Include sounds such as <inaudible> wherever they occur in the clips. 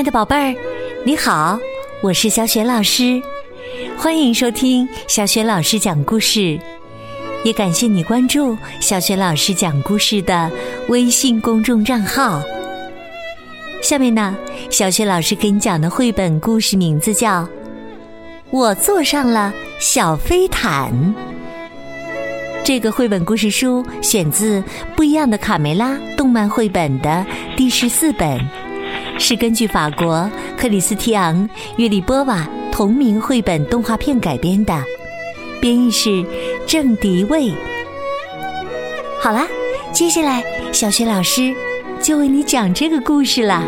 亲爱的宝贝儿，你好，我是小雪老师，欢迎收听小雪老师讲故事，也感谢你关注小雪老师讲故事的微信公众账号。下面呢，小雪老师给你讲的绘本故事名字叫《我坐上了小飞毯》。这个绘本故事书选自《不一样的卡梅拉》动漫绘本的第十四本，是根据法国克里斯提昂·约里波瓦同名绘本动画片改编的，编译是郑迪卫。好啦，接下来小雪老师就为你讲这个故事啦。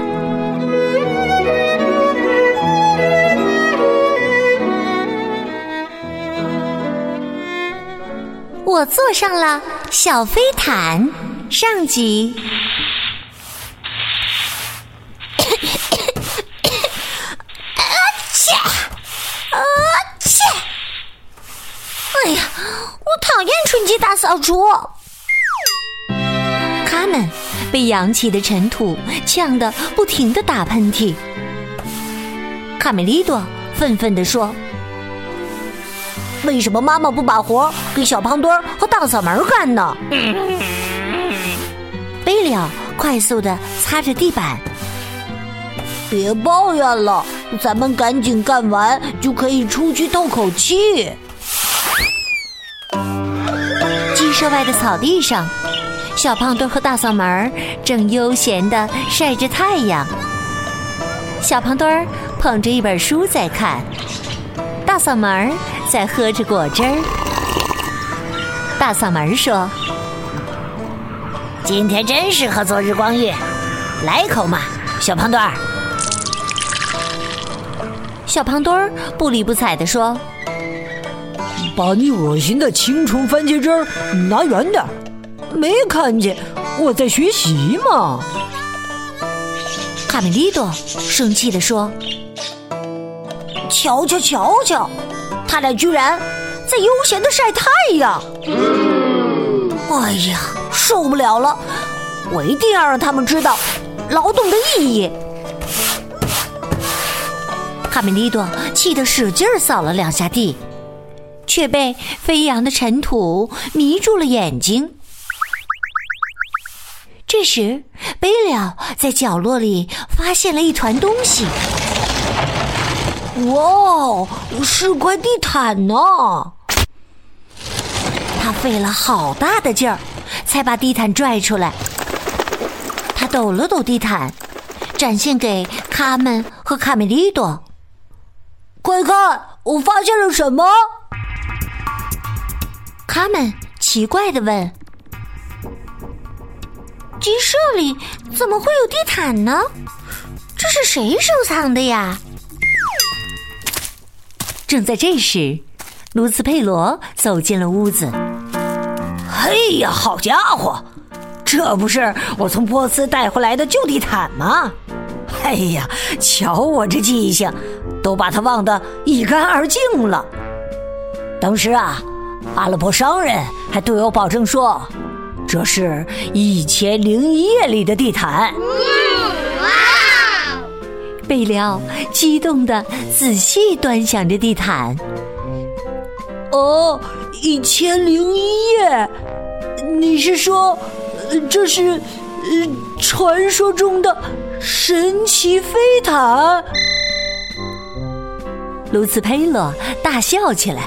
我坐上了小飞毯，上集。啊切！啊切！哎呀，我讨厌春季大扫除。他们被扬起的尘土呛得不停的打喷嚏。卡梅利多愤愤地说。为什么妈妈不把活给小胖墩儿和大嗓门干呢？贝利奥快速的擦着地板。别抱怨了，咱们赶紧干完就可以出去透口气。舍外的草地上，小胖墩和大嗓门正悠闲的晒着太阳。小胖墩儿捧着一本书在看，大嗓门在喝着果汁儿。大嗓门说：“今天真适合做日光浴，来一口嘛，小胖墩儿。”小胖墩儿不理不睬地说：“把你恶心的青虫番茄汁儿拿远点儿，没看见我在学习吗？”卡梅利多生气地说：“瞧瞧瞧瞧，他俩居然在悠闲的晒太阳！哎呀，受不了了！我一定要让他们知道劳动的意义。”卡梅利多气得使劲扫了两下地，却被飞扬的尘土迷住了眼睛。这时，贝利奥在角落里发现了一团东西。哇，是块地毯呢！他费了好大的劲儿，才把地毯拽出来。他抖了抖地毯，展现给卡门和卡梅利多。快看，我发现了什么？他们奇怪的问：“鸡舍里怎么会有地毯呢？这是谁收藏的呀？”正在这时，卢茨佩罗走进了屋子。“嘿呀，好家伙，这不是我从波斯带回来的旧地毯吗？哎呀，瞧我这记性！”都把它忘得一干二净了。当时啊，阿拉伯商人还对我保证说，这是一千零一夜里的地毯。哇！贝利奥激动的仔细端详着地毯。哦，一千零一夜？你是说，这是呃传说中的神奇飞毯？卢茨佩洛大笑起来，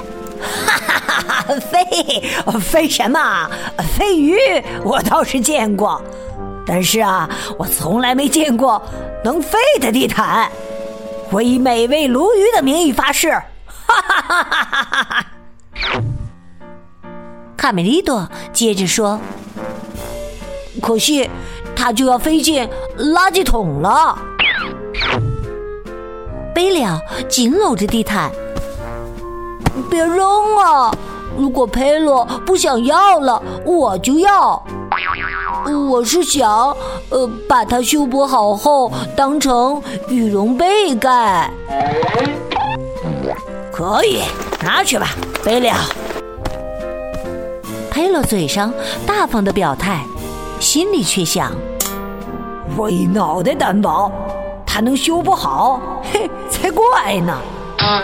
哈 <laughs> 哈哈！飞飞什么？飞鱼我倒是见过，但是啊，我从来没见过能飞的地毯。我以美味鲈鱼的名义发誓！哈哈哈哈哈哈！卡梅利多接着说：“可惜，它就要飞进垃圾桶了。”贝利奥紧搂着地毯，别扔啊！如果佩洛不想要了，我就要。我是想，呃，把它修补好后当成羽绒被盖。可以，拿去吧，贝利奥。佩洛嘴上大方的表态，心里却想：我以脑袋担保。它能修不好？嘿，才怪呢！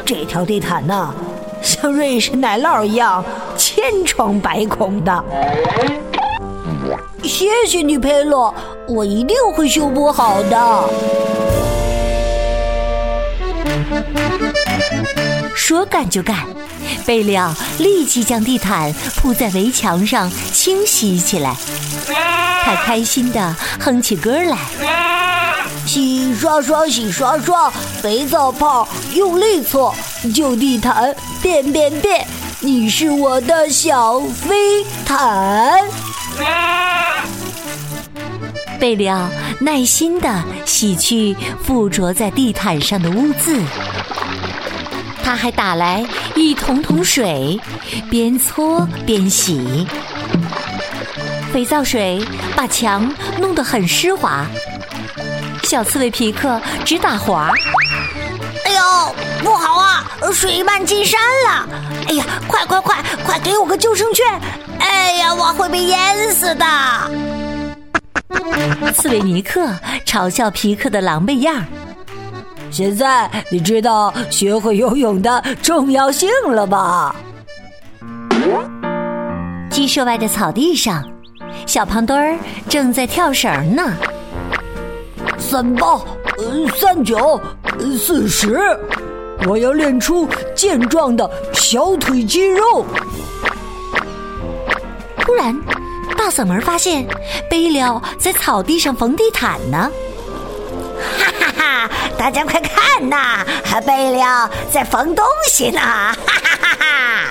这条地毯呢，像瑞士奶酪一样千疮百孔的。谢谢你，佩洛，我一定会修补好的。说干就干，贝利奥立即将地毯铺在围墙上清洗起来。他开心地哼起歌来：洗刷刷，洗刷刷，肥皂泡用力搓，旧地毯变变变，你是我的小飞毯。贝利奥耐心的洗去附着在地毯上的污渍。他还打来一桶桶水，边搓边洗。肥皂水把墙弄得很湿滑，小刺猬皮克直打滑。哎呦，不好啊！水漫金山了！哎呀，快快快，快给我个救生圈！哎呀，我会被淹死的！<laughs> 刺猬尼克嘲笑皮克的狼狈样儿。现在你知道学会游泳的重要性了吧？鸡舍外的草地上，小胖墩儿正在跳绳呢。三八，呃，三九，四十，我要练出健壮的小腿肌肉。突然，大嗓门发现贝利奥在草地上缝地毯呢。哈哈哈！大家快看呐，贝利奥在缝东西呢！哈哈哈哈！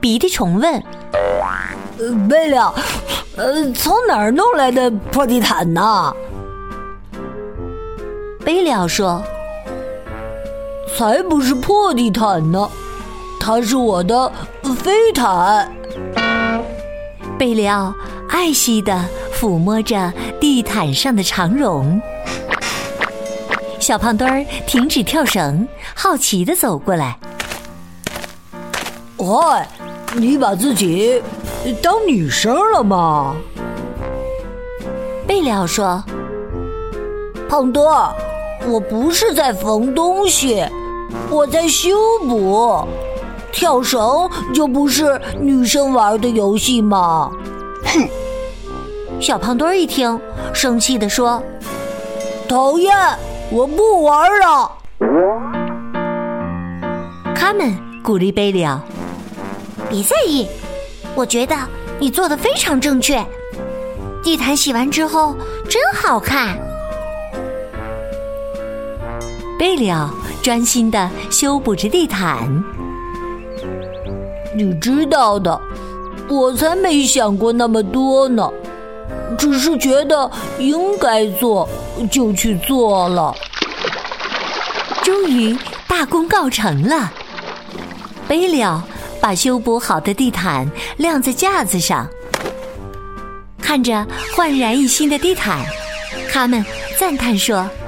鼻涕虫问：“呃，贝利奥，呃，从哪儿弄来的破地毯呢？”贝利奥说：“才不是破地毯呢，它是我的飞毯。”贝里奥爱惜的抚摸着地毯上的长绒。小胖墩儿停止跳绳，好奇的走过来：“喂，你把自己当女生了吗？”贝里奥说：“胖墩儿，我不是在缝东西，我在修补。”跳绳就不是女生玩的游戏吗？哼！小胖墩儿一听，生气地说：“讨厌，我不玩了。”他们鼓励贝利奥：“别在意，我觉得你做的非常正确。地毯洗完之后真好看。”贝利奥专心的修补着地毯。你知道的，我才没想过那么多呢，只是觉得应该做，就去做了。终于大功告成了，贝利奥把修补好的地毯晾在架子上，看着焕然一新的地毯，他们赞叹说：“哦，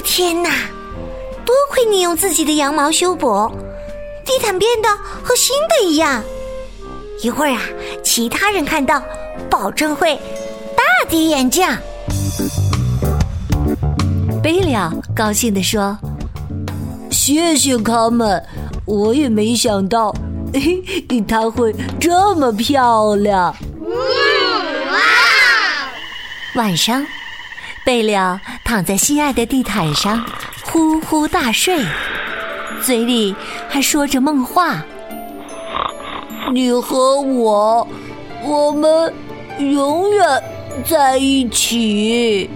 天哪！多亏你用自己的羊毛修补。”地毯变得和新的一样，一会儿啊，其他人看到，保证会大跌眼镜。贝利奥高兴地说：“谢谢他们，我也没想到，嘿，它会这么漂亮。”晚上，贝利奥躺在心爱的地毯上，呼呼大睡。嘴里还说着梦话。你和我，我们永远在一起。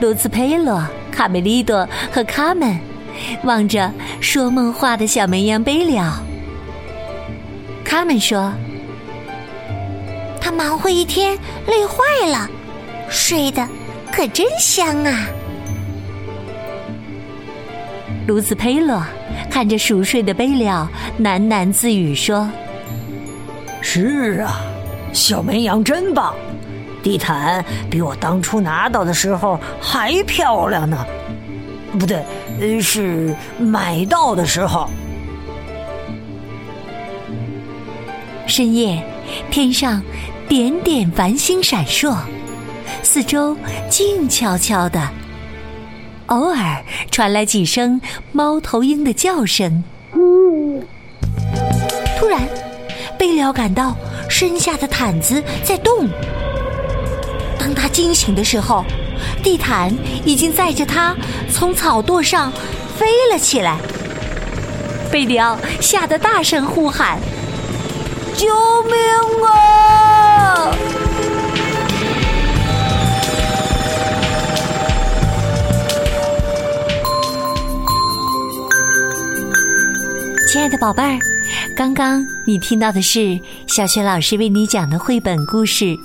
卢兹佩洛、卡梅利多和卡门望着说梦话的小绵羊贝利奥。卡门说：“他忙活一天，累坏了，睡得可真香啊。”卢兹佩洛看着熟睡的贝利奥，喃喃自语说：“是啊，小绵羊真棒，地毯比我当初拿到的时候还漂亮呢。不对，是买到的时候。”深夜，天上点点繁星闪烁，四周静悄悄的，偶尔传来几声猫头鹰的叫声。突然，贝利奥感到身下的毯子在动。当他惊醒的时候，地毯已经载着他从草垛上飞了起来。贝里奥吓得大声呼喊：“救命啊！”宝贝儿，刚刚你听到的是小学老师为你讲的绘本故事《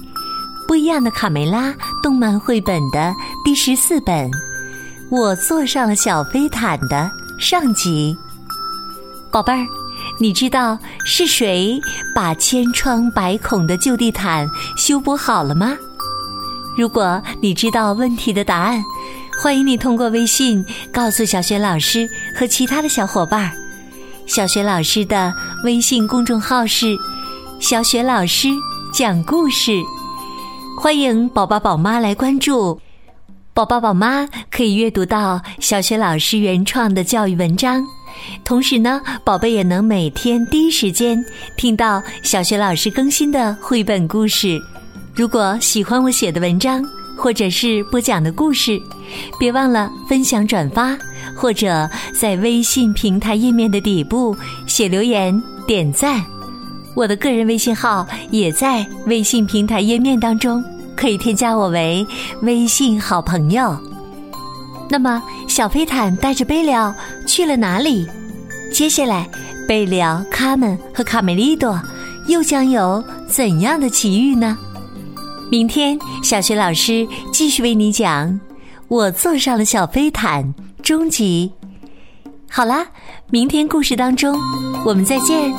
不一样的卡梅拉》动漫绘本的第十四本《我坐上了小飞毯》的上集。宝贝儿，你知道是谁把千疮百孔的旧地毯修补好了吗？如果你知道问题的答案，欢迎你通过微信告诉小雪老师和其他的小伙伴儿。小雪老师的微信公众号是“小雪老师讲故事”，欢迎宝宝宝妈来关注。宝宝宝妈可以阅读到小雪老师原创的教育文章。同时呢，宝贝也能每天第一时间听到小学老师更新的绘本故事。如果喜欢我写的文章或者是播讲的故事，别忘了分享转发，或者在微信平台页面的底部写留言点赞。我的个人微信号也在微信平台页面当中，可以添加我为微信好朋友。那么，小飞毯带着贝利奥去了哪里？接下来，贝利奥、卡门和卡梅利多又将有怎样的奇遇呢？明天，小学老师继续为你讲《我坐上了小飞毯》终极。好啦，明天故事当中，我们再见。